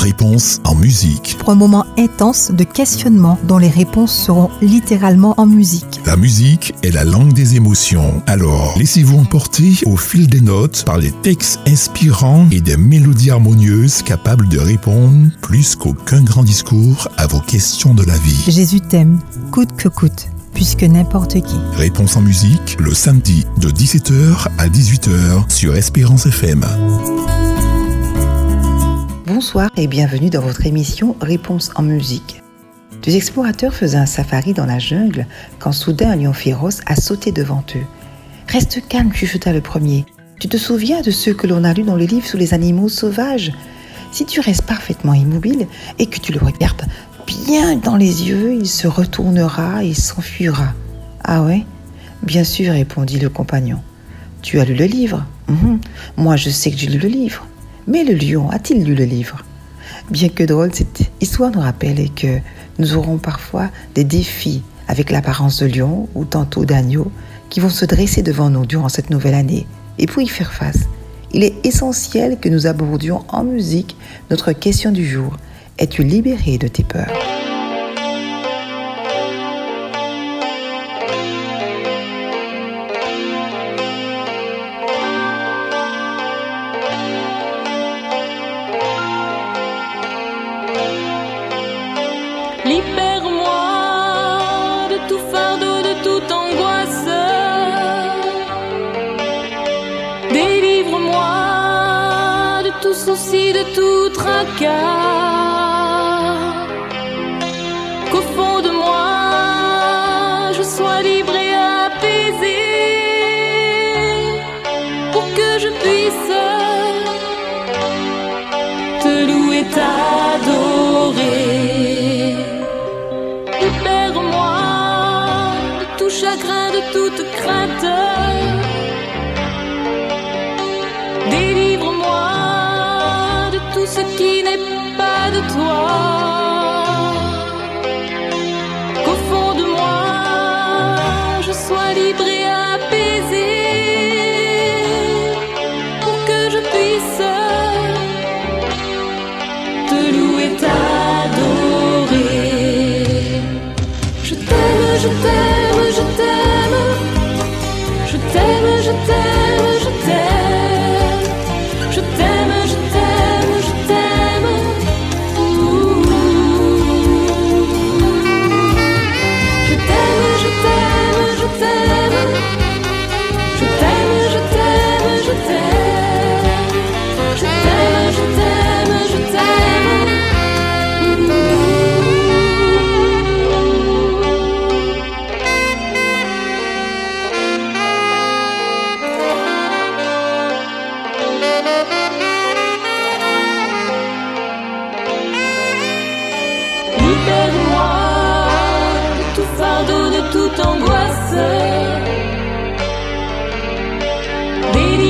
Réponse en musique. Pour un moment intense de questionnement dont les réponses seront littéralement en musique. La musique est la langue des émotions. Alors, laissez-vous emporter au fil des notes par les textes inspirants et des mélodies harmonieuses capables de répondre plus qu'aucun grand discours à vos questions de la vie. Jésus t'aime, coûte que coûte puisque n'importe qui. Réponse en musique, le samedi de 17h à 18h sur Espérance FM. Bonsoir et bienvenue dans votre émission Réponse en musique. Deux explorateurs faisaient un safari dans la jungle quand soudain un lion féroce a sauté devant eux. Reste calme, chuchota le premier. Tu te souviens de ceux que l'on a lus dans le livre sur les animaux sauvages? Si tu restes parfaitement immobile et que tu le regardes bien dans les yeux, il se retournera et s'enfuira. Ah ouais? Bien sûr, répondit le compagnon. Tu as lu le livre? Mhm. Moi, je sais que j'ai lu le livre. Mais le lion a-t-il lu le livre? Bien que drôle, cette histoire nous rappelle que nous aurons parfois des défis avec l'apparence de lion ou tantôt d'agneau qui vont se dresser devant nous durant cette nouvelle année. Et pour y faire face, il est essentiel que nous abordions en musique notre question du jour. Es-tu libéré de tes peurs? souci de tout tracas. ce qui n'est pas de toi.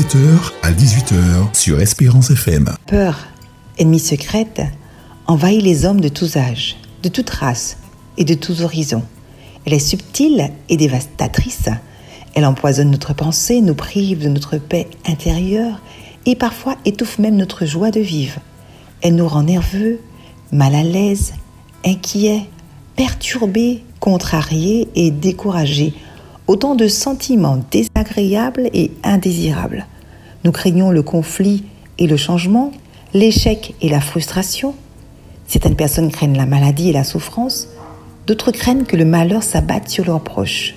17h à 18h sur Espérance FM. Peur, ennemie secrète, envahit les hommes de tous âges, de toutes races et de tous horizons. Elle est subtile et dévastatrice. Elle empoisonne notre pensée, nous prive de notre paix intérieure et parfois étouffe même notre joie de vivre. Elle nous rend nerveux, mal à l'aise, inquiets, perturbés, contrariés et découragés. Autant de sentiments désagréables et indésirables. Nous craignons le conflit et le changement, l'échec et la frustration. Certaines personnes craignent la maladie et la souffrance, d'autres craignent que le malheur s'abatte sur leurs proches.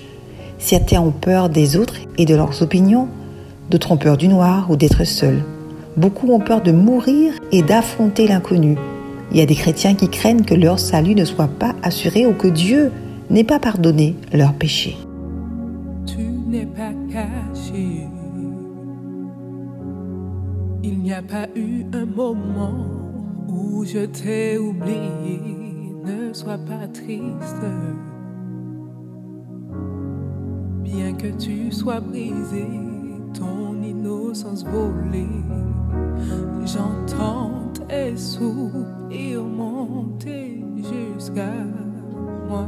Certains ont peur des autres et de leurs opinions, d'autres ont peur du noir ou d'être seuls. Beaucoup ont peur de mourir et d'affronter l'inconnu. Il y a des chrétiens qui craignent que leur salut ne soit pas assuré ou que Dieu n'ait pas pardonné leurs péchés. Tu n'es pas caché. Il n'y a pas eu un moment où je t'ai oublié. Ne sois pas triste bien que tu sois brisé, ton innocence volée. J'entends tes soupirs monter jusqu'à moi.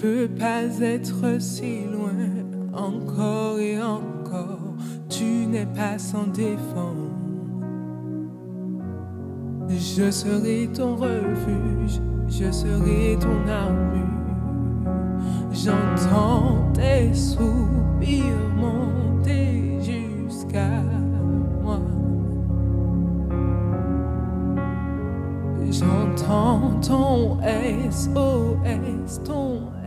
peux pas être si loin encore et encore. Tu n'es pas sans défense. Je serai ton refuge, je serai ton armure. J'entends tes soupirs monter jusqu'à J'entends ton SOS, ton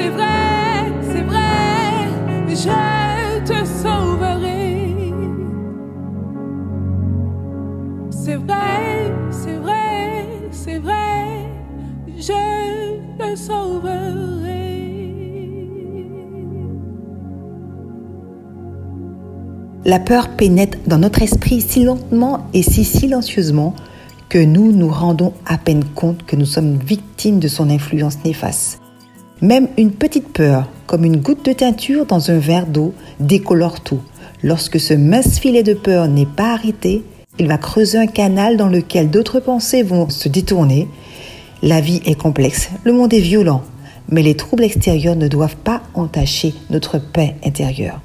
armée pour te trouver, même au milieu des ténèbres, c'est vrai. Je te sauve. La peur pénètre dans notre esprit si lentement et si silencieusement que nous nous rendons à peine compte que nous sommes victimes de son influence néfaste. Même une petite peur, comme une goutte de teinture dans un verre d'eau, décolore tout. Lorsque ce mince filet de peur n'est pas arrêté, il va creuser un canal dans lequel d'autres pensées vont se détourner. La vie est complexe, le monde est violent, mais les troubles extérieurs ne doivent pas entacher notre paix intérieure.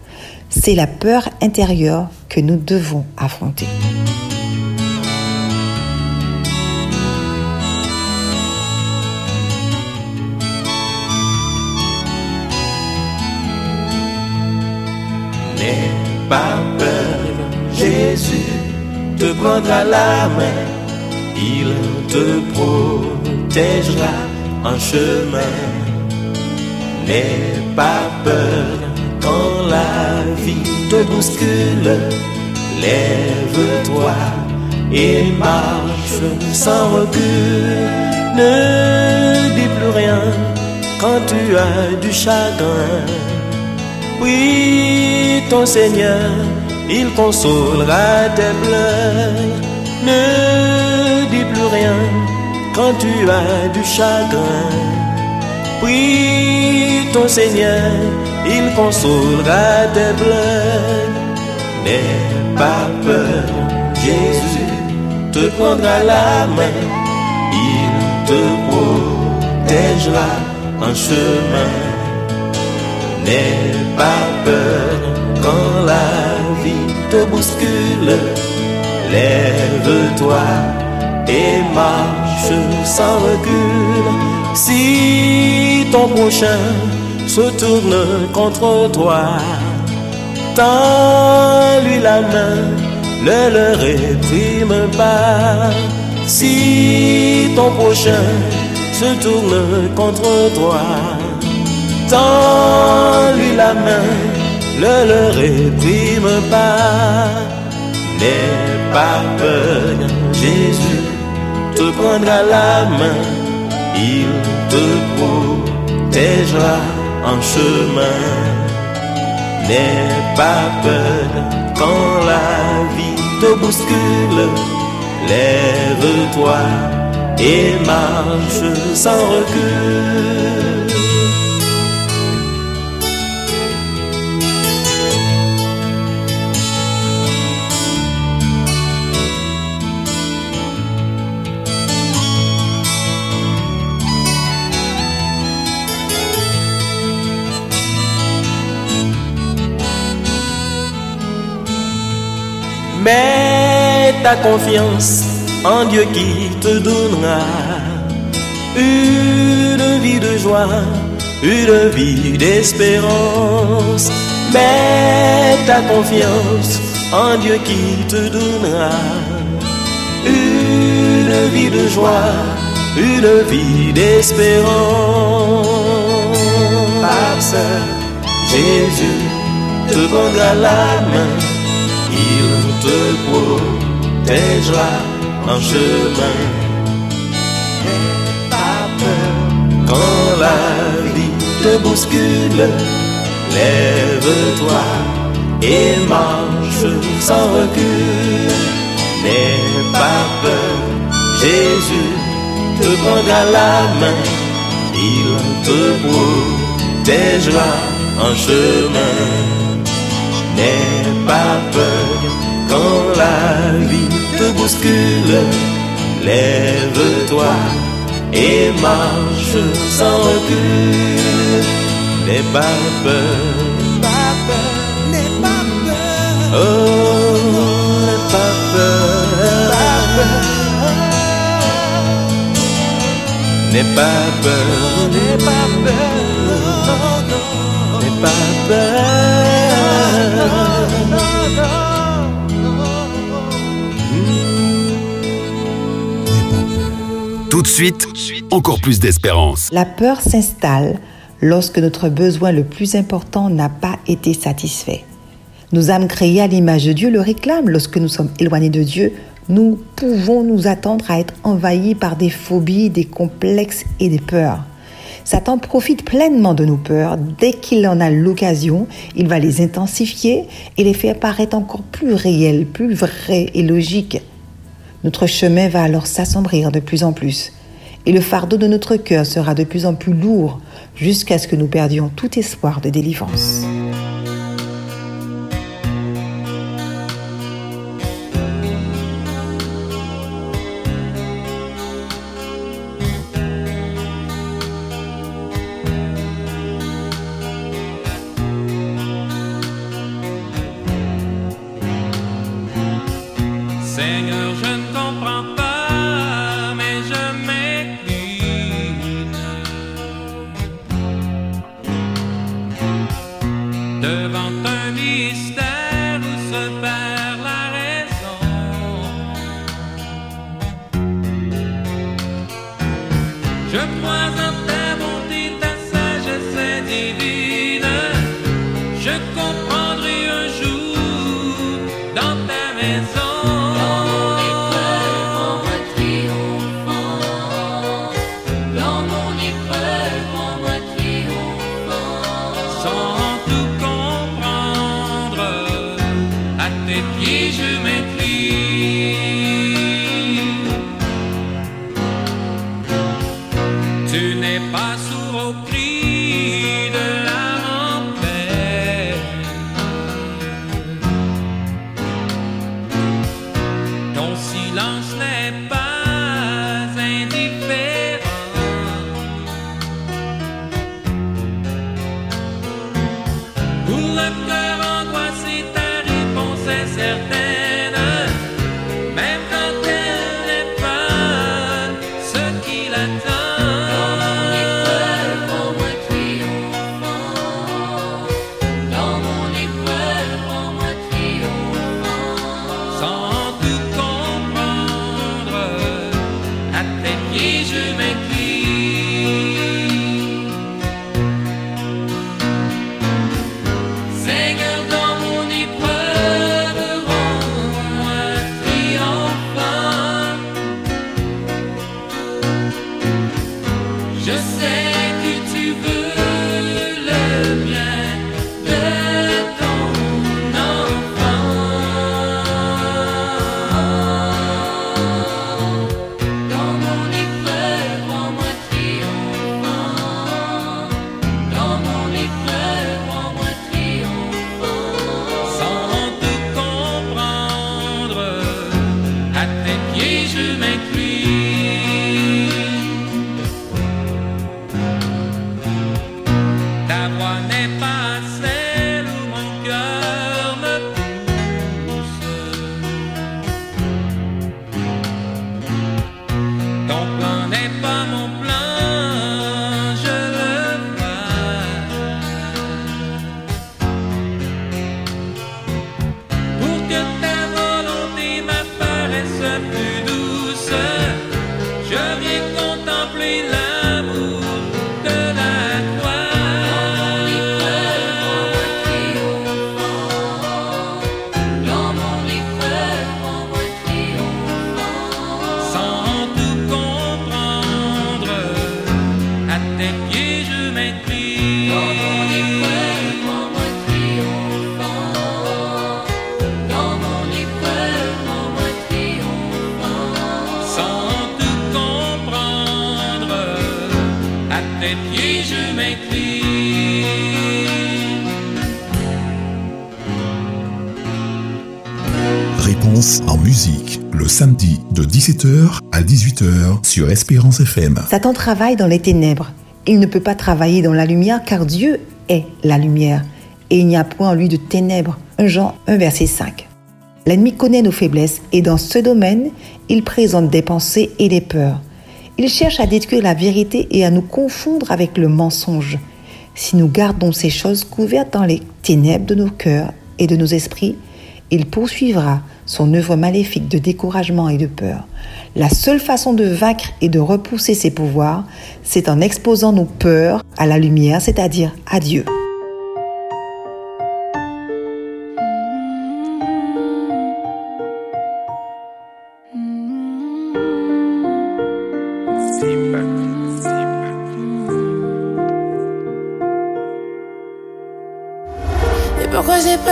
C'est la peur intérieure que nous devons affronter. Pas peur, Jésus te prendra la main, il te protégera en chemin. N'aie pas peur quand la vie te bouscule, lève-toi et marche sans recul. Ne dis plus rien quand tu as du chagrin. Oui, ton Seigneur, il consolera tes pleurs. Ne dis plus rien quand tu as du chagrin. Oui, ton Seigneur, il consolera tes pleurs. N'aie pas peur, Jésus te prendra la main, il te protégera en chemin. N'aie pas peur quand la vie te bouscule. Lève-toi et marche sans recul. Si ton prochain se tourne contre toi, tends-lui la main, ne le réprime pas. Si ton prochain se tourne contre toi, Tends-lui la main, ne le réprime pas. N'aie pas peur, Jésus te prendra la main, il te protégera en chemin. N'aie pas peur quand la vie te bouscule, lève-toi et marche sans recul. Mets ta confiance en Dieu qui te donnera une vie de joie, une vie d'espérance. Mets ta confiance en Dieu qui te donnera une vie de joie, une vie d'espérance. Jésus te prendra la main il te protégera en chemin. N'aie pas peur quand la vie te bouscule. Lève-toi et marche sans recul. N'aie pas peur, Jésus te prendra la main. Il te protégera en chemin. N'aie pas peur quand la vie te bouscule. Lève-toi et marche sans recul. N'aie pas peur, pas peur, n'aie pas peur. Oh, n'aie pas peur, pas peur. N'aie pas peur, n'aie pas peur, Tout de suite, encore plus d'espérance. La peur s'installe lorsque notre besoin le plus important n'a pas été satisfait. Nos âmes créées à l'image de Dieu le réclament. Lorsque nous sommes éloignés de Dieu, nous pouvons nous attendre à être envahis par des phobies, des complexes et des peurs. Satan profite pleinement de nos peurs. Dès qu'il en a l'occasion, il va les intensifier et les faire paraître encore plus réels, plus vrais et logiques. Notre chemin va alors s'assombrir de plus en plus. et le fardeau de notre cœur sera de plus en plus lourd jusqu'à ce que nous perdions tout espoir de délivrance. Sur Espérance FM. Satan travaille dans les ténèbres. Il ne peut pas travailler dans la lumière car Dieu est la lumière et il n'y a point en lui de ténèbres. 1 Jean 1 verset 5. L'ennemi connaît nos faiblesses et dans ce domaine, il présente des pensées et des peurs. Il cherche à détruire la vérité et à nous confondre avec le mensonge. Si nous gardons ces choses couvertes dans les ténèbres de nos cœurs et de nos esprits, il poursuivra son œuvre maléfique de découragement et de peur. La seule façon de vaincre et de repousser ses pouvoirs, c'est en exposant nos peurs à la lumière, c'est-à-dire à Dieu.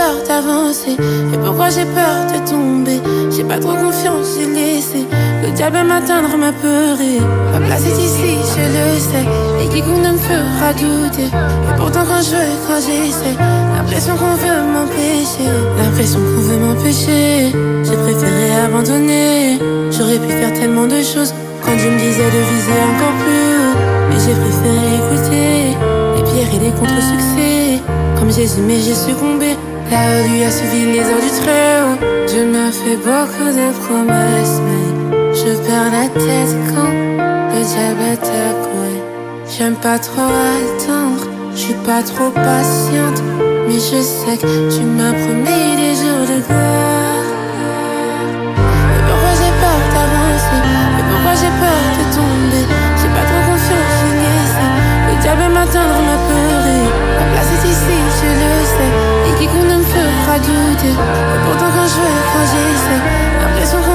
Peur d'avancer Et pourquoi j'ai peur de tomber? J'ai pas trop confiance, j'ai laissé Le diable m'atteindre, m'apeurer. Ma place est ici, je le sais. Et quiconque ne me fera douter. Et pourtant, quand je veux, quand j'essaie, l'impression qu'on veut m'empêcher. L'impression qu'on veut m'empêcher. J'ai préféré abandonner. J'aurais pu faire tellement de choses. Quand Dieu me disait de viser encore plus haut. Mais j'ai préféré écouter. Les pierres et les contre-succès. Comme Jésus, mais j'ai succombé. Où lui a suivi les heures du très-haut. Dieu m'a fait beaucoup de promesses, mais je perds la tête quand le diable attaque. J'aime pas trop attendre, je suis pas trop patiente, mais je sais que tu m'as promis des jours de gloire. Et pourquoi j'ai peur d'avancer? Et pourquoi j'ai peur de tomber? J'ai pas trop confiance, je Le diable m'atteindre, m'apeurer. Ma place est ici, je le sais qu'on ne Et pourtant, quand je veux, quand j'essaie, l'impression qu'on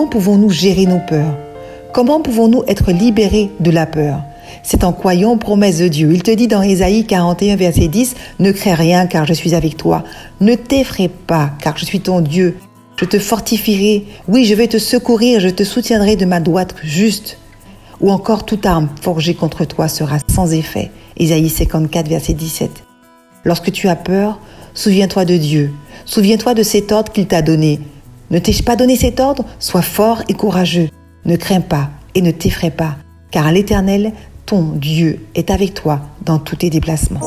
Comment pouvons-nous gérer nos peurs? Comment pouvons-nous être libérés de la peur? C'est en croyant aux promesses de Dieu. Il te dit dans Ésaïe 41, verset 10, Ne crains rien car je suis avec toi. Ne t'effraie pas car je suis ton Dieu. Je te fortifierai. Oui, je vais te secourir. Je te soutiendrai de ma droite juste. Ou encore toute arme forgée contre toi sera sans effet. Ésaïe 54, verset 17. Lorsque tu as peur, souviens-toi de Dieu. Souviens-toi de cet ordre qu'il t'a donné. Ne t'ai-je pas donné cet ordre? Sois fort et courageux. Ne crains pas et ne t'effraie pas, car l'Éternel, ton Dieu, est avec toi dans tous tes déplacements.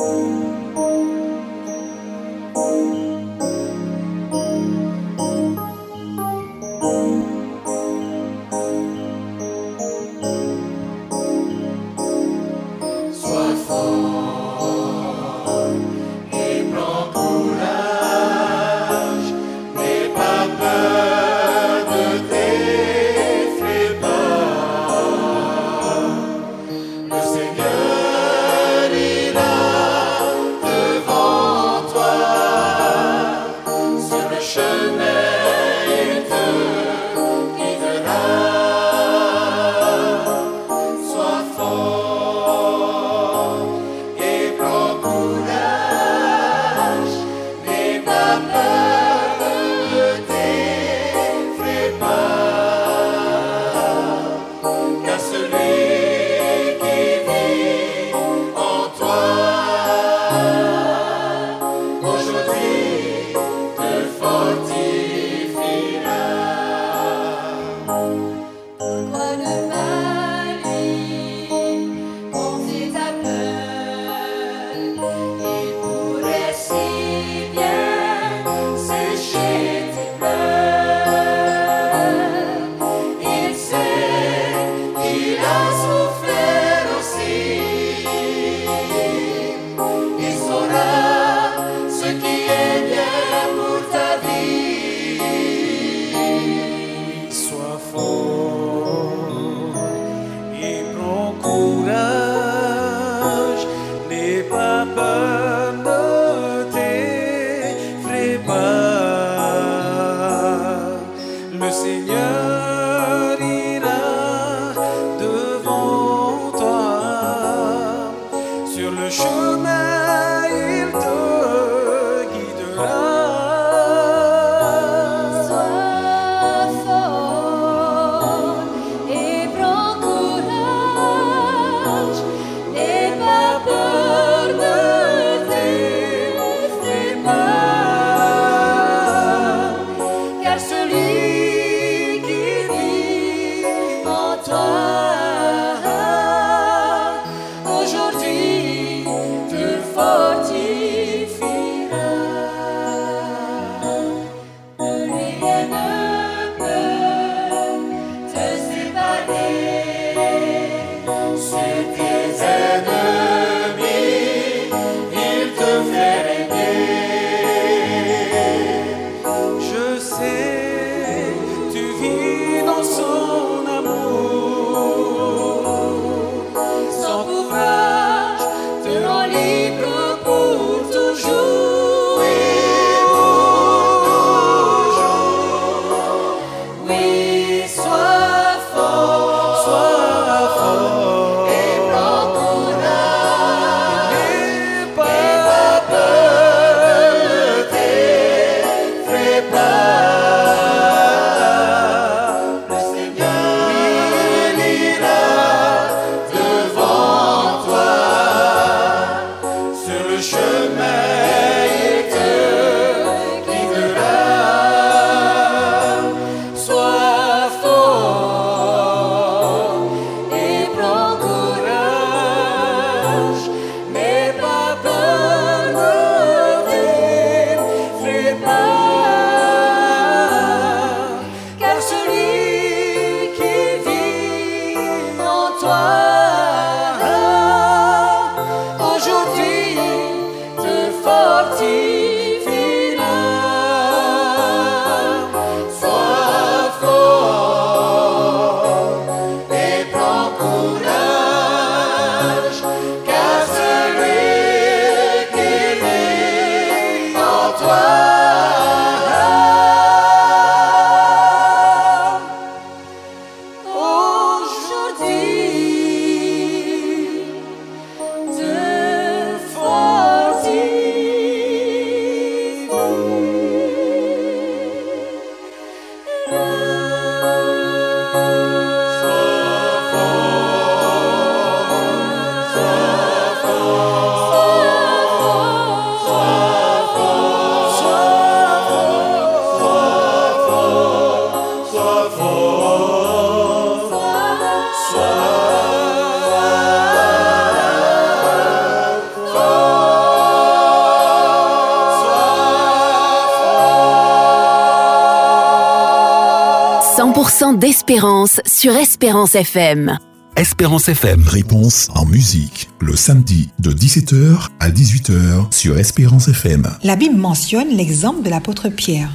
d'Espérance sur Espérance FM. Espérance FM. Réponse en musique, le samedi de 17h à 18h sur Espérance FM. La Bible mentionne l'exemple de l'apôtre Pierre.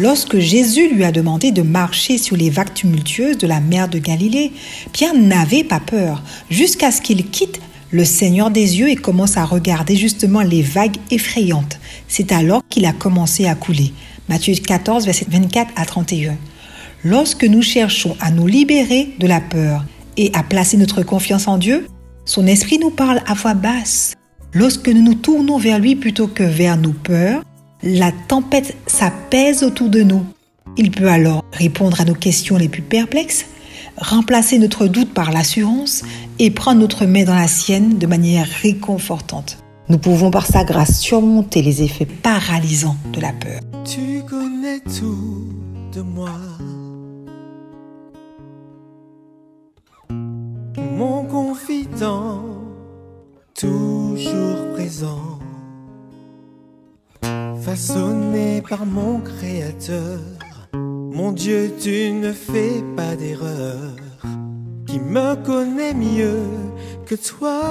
Lorsque Jésus lui a demandé de marcher sur les vagues tumultueuses de la mer de Galilée, Pierre n'avait pas peur, jusqu'à ce qu'il quitte le Seigneur des yeux et commence à regarder justement les vagues effrayantes. C'est alors qu'il a commencé à couler. Matthieu 14, verset 24 à 31. Lorsque nous cherchons à nous libérer de la peur et à placer notre confiance en Dieu, son esprit nous parle à voix basse. Lorsque nous nous tournons vers lui plutôt que vers nos peurs, la tempête s'apaise autour de nous. Il peut alors répondre à nos questions les plus perplexes, remplacer notre doute par l'assurance et prendre notre main dans la sienne de manière réconfortante. Nous pouvons par sa grâce surmonter les effets paralysants de la peur. Tu connais tout de moi. Mon confident, toujours présent, façonné par mon Créateur. Mon Dieu, tu ne fais pas d'erreur, qui me connaît mieux que toi?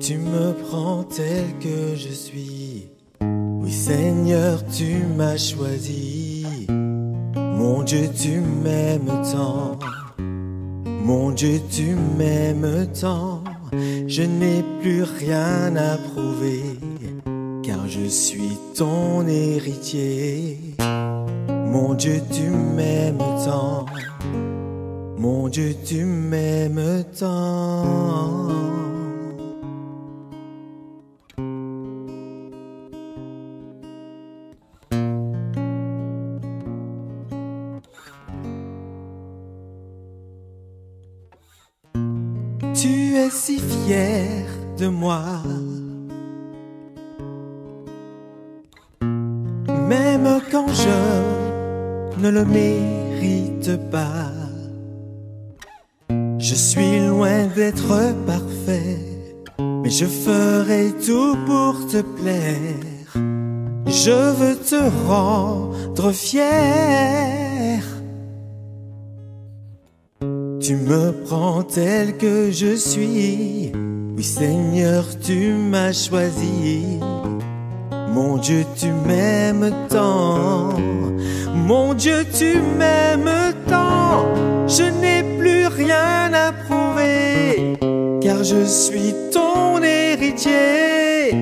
Tu me prends tel que je suis. Oui Seigneur, tu m'as choisi. Mon Dieu, tu m'aimes tant. Mon Dieu, tu m'aimes tant. Je n'ai plus rien à prouver, car je suis ton héritier. Mon Dieu, tu m'aimes tant. Mon Dieu, tu m'aimes tant. Si fier de moi. Même quand je ne le mérite mérite pas. Je suis loin d'être parfait, mais je ferai tout pour te plaire. Je veux te rendre fier. Tu me prends tel que je suis. Oui Seigneur, tu m'as choisi. Mon Dieu, tu m'aimes tant. Mon Dieu, tu m'aimes tant. Je n'ai plus rien à prouver, car je suis ton héritier.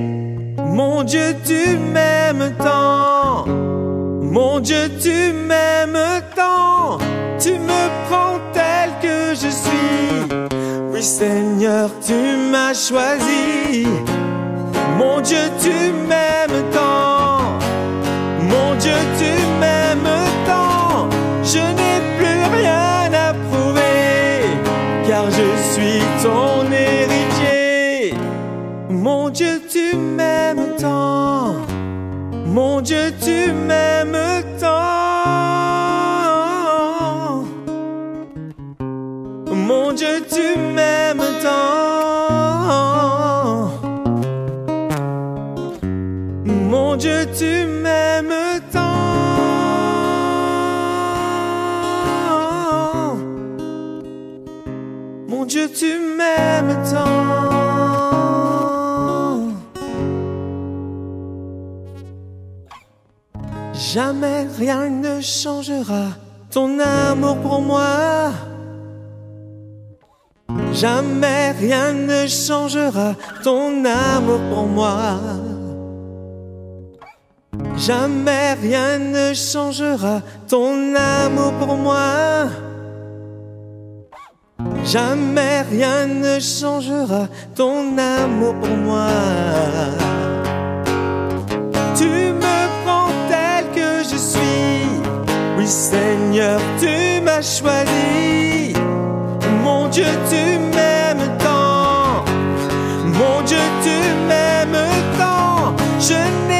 Mon Dieu, tu m'aimes tant. Mon Dieu, tu m'aimes tant. Tu me prends tel que je suis. Oui, Seigneur, tu m'as choisi. Mon Dieu, tu m'aimes tant. Mon Dieu, tu m'aimes tant. Je n'ai plus rien à prouver, car je suis ton héritier. Mon Dieu, tu m'aimes tant. Mon Dieu, tu m'aimes tant. Tu m'aimes tant? Mon Dieu, tu m'aimes tant. Jamais rien ne changera ton amour pour moi. Jamais rien ne changera ton amour pour moi. Jamais rien ne changera ton amour pour moi. Jamais rien ne changera ton amour pour moi. Tu me prends tel que je suis. Oui Seigneur, tu m'as choisi. Mon Dieu, tu m'aimes tant. Mon Dieu, tu m'aimes tant. Je n'ai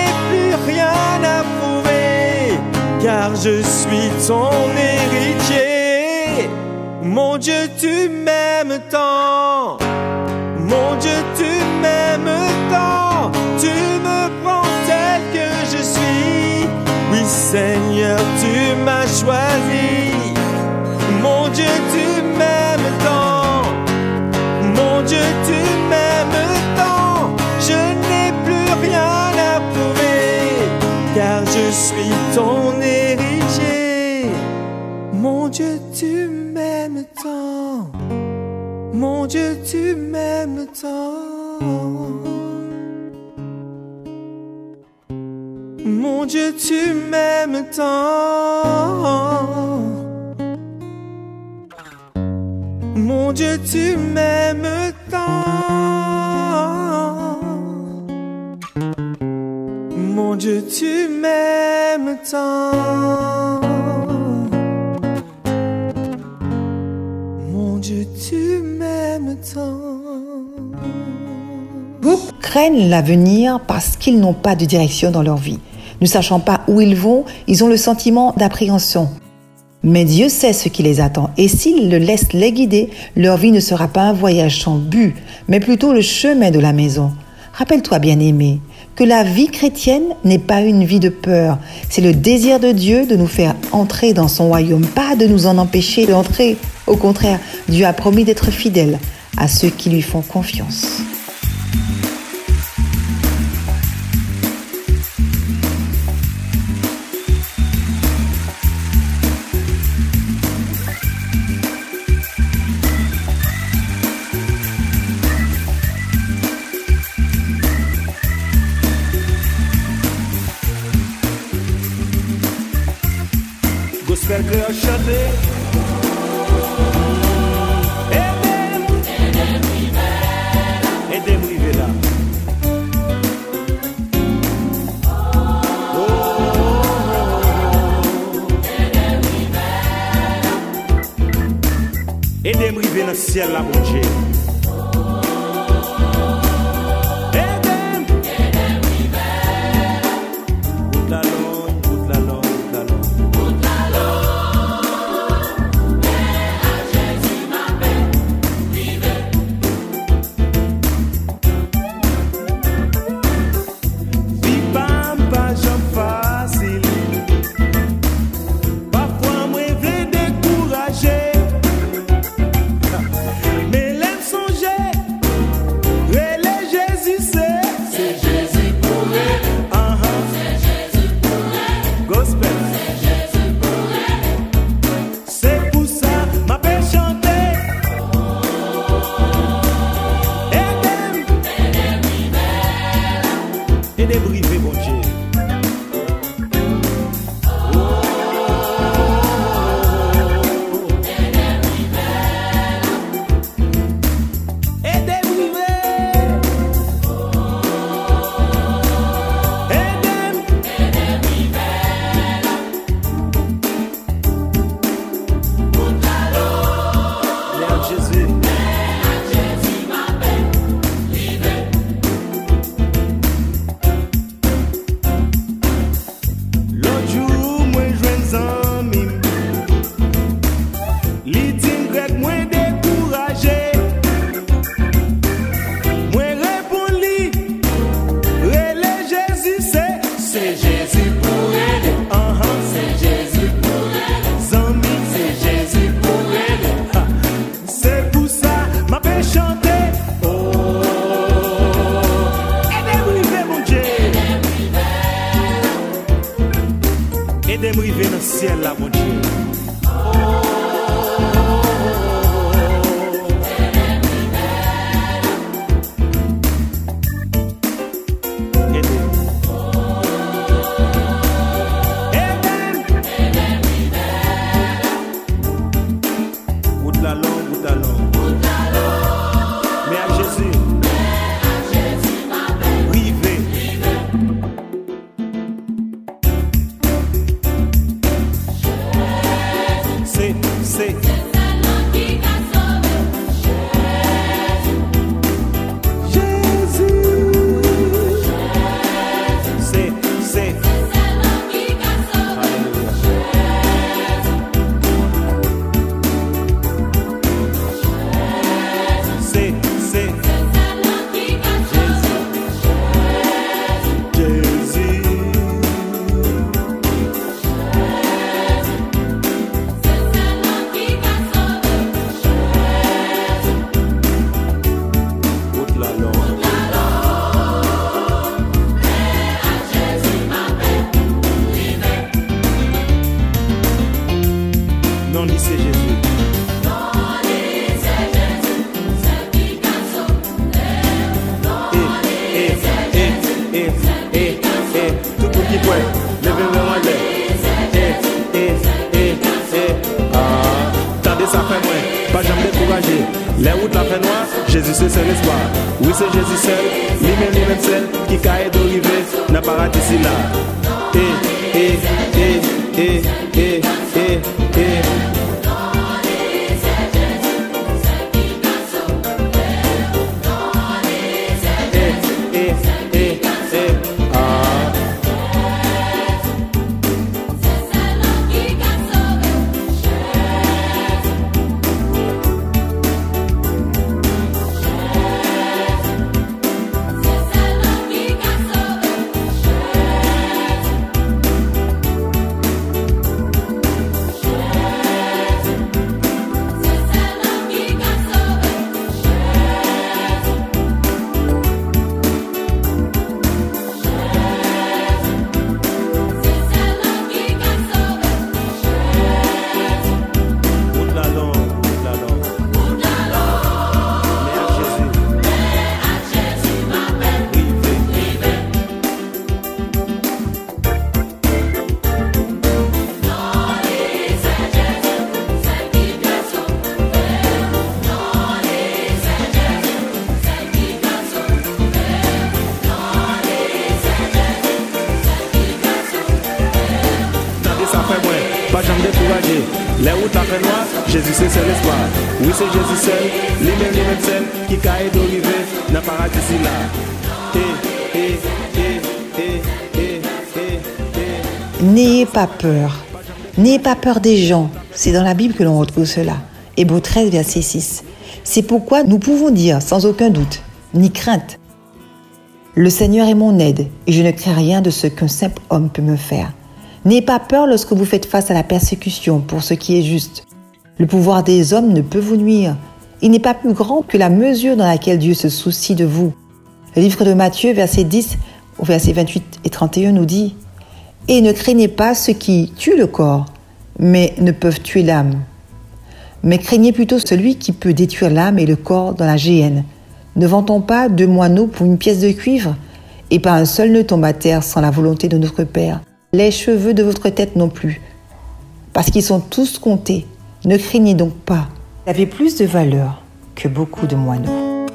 je suis ton héritier. Mon Dieu, tu m'aimes tant. Mon Dieu, tu m'aimes tant. Tu me prends tel que je suis. Oui, Seigneur, tu m'as choisi. Mon Dieu, tu m'aimes tant. Mon Dieu, tu m'aimes tant. Je n'ai plus rien à prouver, car je suis ton héritier. Mon Dieu, tu m'aimes tant. Mon Dieu, tu m'aimes tant. Mon Dieu, tu m'aimes tant. Mon Dieu, tu m'aimes tant. Mon Dieu, tu m'aimes tant. Beaucoup craignent l'avenir parce qu'ils n'ont pas de direction dans leur vie. Ne sachant pas où ils vont, ils ont le sentiment d'appréhension. Mais Dieu sait ce qui les attend et s'il le laisse les guider, leur vie ne sera pas un voyage sans but, mais plutôt le chemin de la maison. Rappelle-toi, bien-aimé, que la vie chrétienne n'est pas une vie de peur, c'est le désir de Dieu de nous faire entrer dans son royaume, pas de nous en empêcher d'entrer. Au contraire, Dieu a promis d'être fidèle à ceux qui lui font confiance. Le ciel là, mon Dieu. peut-être c'est seul. Oui, c'est Jésus seul, lui-même seul, Jésus c'est seul espoir. Oui, c'est Jésus seul, lui-même, lui-même seul, qui caille d'arriver, n'a pas raté ici là. Eh, eh, eh. N'ayez pas peur. N'ayez pas peur des gens. C'est dans la Bible que l'on retrouve cela. Hébreux 13, verset 6. C'est pourquoi nous pouvons dire sans aucun doute, ni crainte, Le Seigneur est mon aide et je ne crains rien de ce qu'un simple homme peut me faire. N'ayez pas peur lorsque vous faites face à la persécution pour ce qui est juste. Le pouvoir des hommes ne peut vous nuire. Il n'est pas plus grand que la mesure dans laquelle Dieu se soucie de vous. Le livre de Matthieu, verset 10 au verset 28 et 31 nous dit Et ne craignez pas ceux qui tuent le corps, mais ne peuvent tuer l'âme. Mais craignez plutôt celui qui peut détruire l'âme et le corps dans la géhenne. Ne vantons pas deux moineaux pour une pièce de cuivre, et pas un seul ne tombe à terre sans la volonté de notre Père. Les cheveux de votre tête non plus, parce qu'ils sont tous comptés. Ne craignez donc pas. Vous avez plus de valeur que beaucoup de moineaux.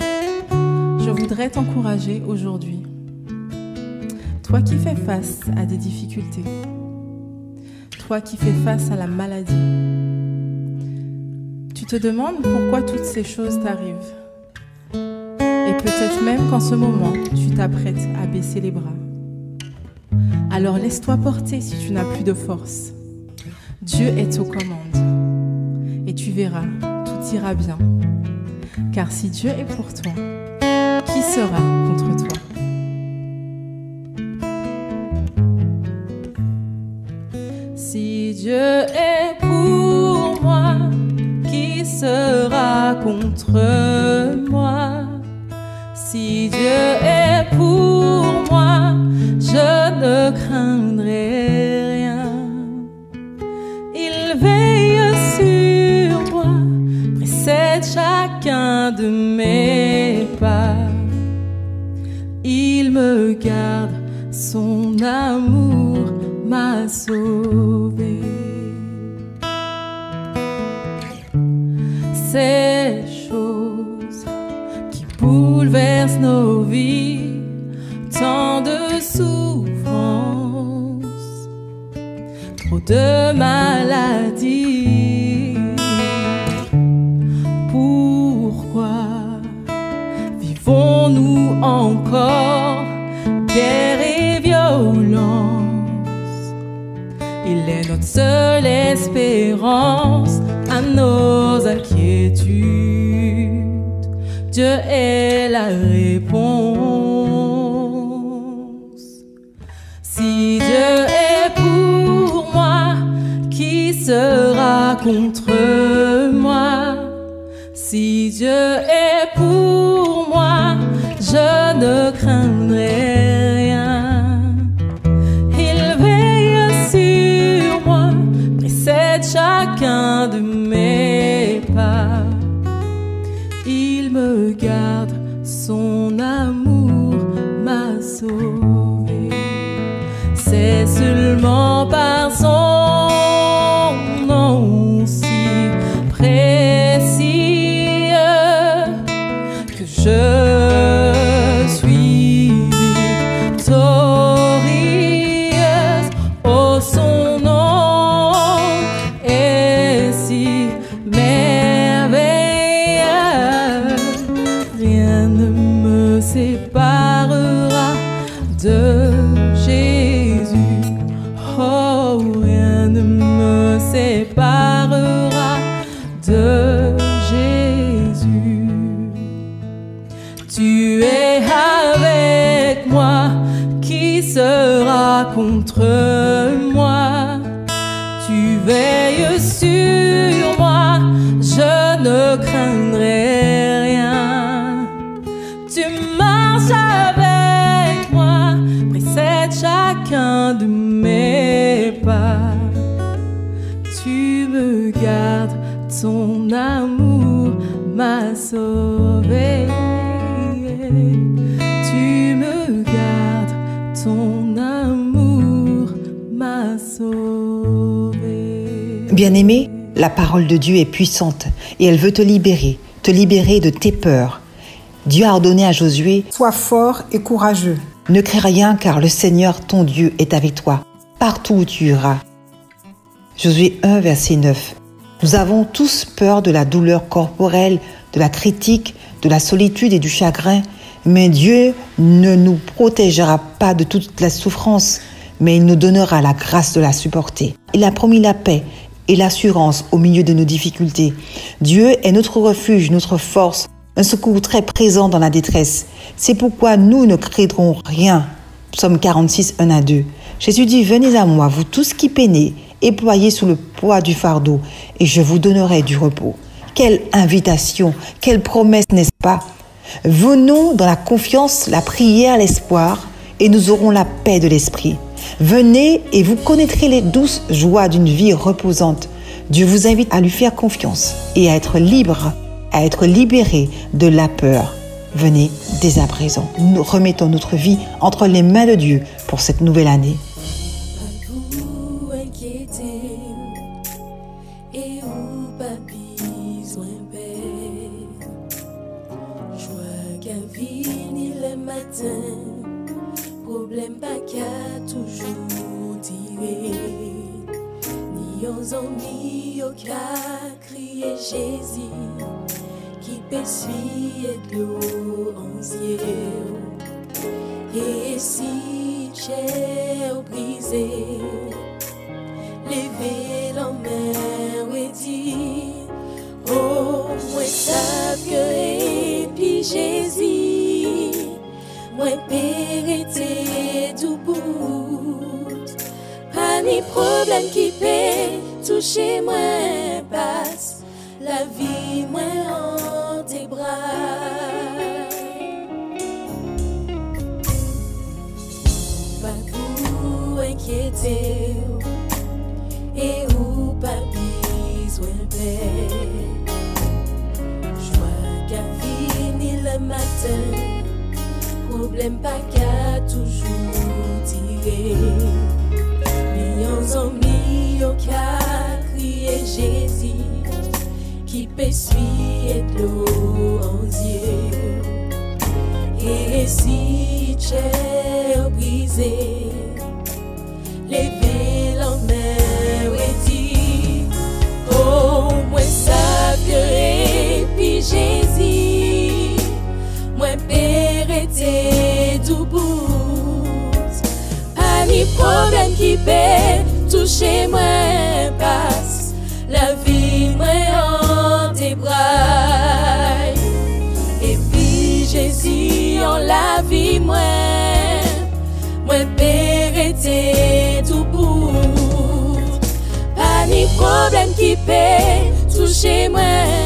Je voudrais t'encourager aujourd'hui. Toi qui fais face à des difficultés, toi qui fais face à la maladie, tu te demandes pourquoi toutes ces choses t'arrivent. Et peut-être même qu'en ce moment, tu t'apprêtes à baisser les bras. Alors laisse-toi porter si tu n'as plus de force. Dieu est aux commandes. Tu verras, tout ira bien. Car si Dieu est pour toi, qui sera contre toi? Si Dieu est pour moi, qui sera contre moi? Si Dieu est de maladies. Pourquoi vivons-nous encore guerre et violence? Il est notre seule espérance à nos inquiétudes. Dieu est la réponse. Je ne Bien-aimé, la parole de Dieu est puissante et elle veut te libérer, te libérer de tes peurs. Dieu a ordonné à Josué, Sois fort et courageux. ne crains rien car le Seigneur ton Dieu est avec toi, partout où tu iras. Josué 1, verset 9. Nous avons tous peur de la douleur corporelle, de la critique, de la solitude et du chagrin, mais Dieu ne nous protégera pas de toute la souffrance, mais il nous donnera la grâce de la supporter. Il a promis la paix et l'assurance au milieu de nos difficultés. Dieu est notre refuge, notre force, un secours très présent dans la détresse. C'est pourquoi nous ne craindrons rien. Psaume 46, 1 à 2. Jésus dit, venez à moi, vous tous qui peinez et ployez sous le poids du fardeau, et je vous donnerai du repos. Quelle invitation, quelle promesse, n'est-ce pas? Venons dans la confiance, la prière, l'espoir, et nous aurons la paix de l'esprit. Venez et vous connaîtrez les douces joies d'une vie reposante. Dieu vous invite à lui faire confiance et à être libre, à être libéré de la peur. Venez dès à présent. Nous remettons notre vie entre les mains de Dieu pour cette nouvelle année. Brisé, lever la main et oh, moi savent que et puis Jésus, moi périté tout bout, pas ni problème qui peut toucher moi passe, la vie moi Touche mwen.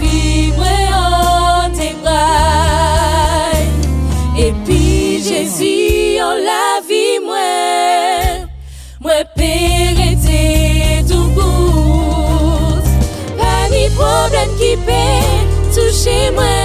Vie moi en tes bras. Et puis Jésus en la vie moi, moi était tout bout. Pas ni problème qui peut toucher moi,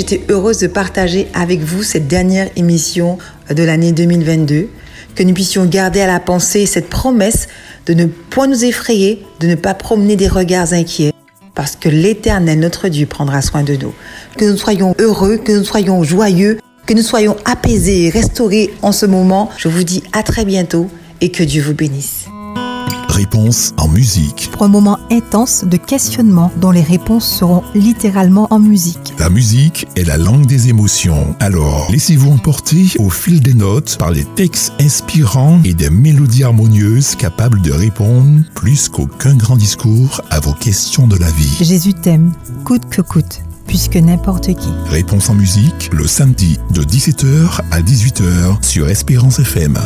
J'étais heureuse de partager avec vous cette dernière émission de l'année 2022, que nous puissions garder à la pensée cette promesse de ne point nous effrayer, de ne pas promener des regards inquiets, parce que l'Éternel, notre Dieu, prendra soin de nous. Que nous soyons heureux, que nous soyons joyeux, que nous soyons apaisés et restaurés en ce moment. Je vous dis à très bientôt et que Dieu vous bénisse. Réponse en musique. Pour un moment intense de questionnement dont les réponses seront littéralement en musique. La musique est la langue des émotions. Alors, laissez-vous emporter au fil des notes par les textes inspirants et des mélodies harmonieuses capables de répondre plus qu'aucun grand discours à vos questions de la vie. Jésus t'aime, coûte que coûte, puisque n'importe qui. Réponse en musique le samedi de 17h à 18h sur Espérance FM.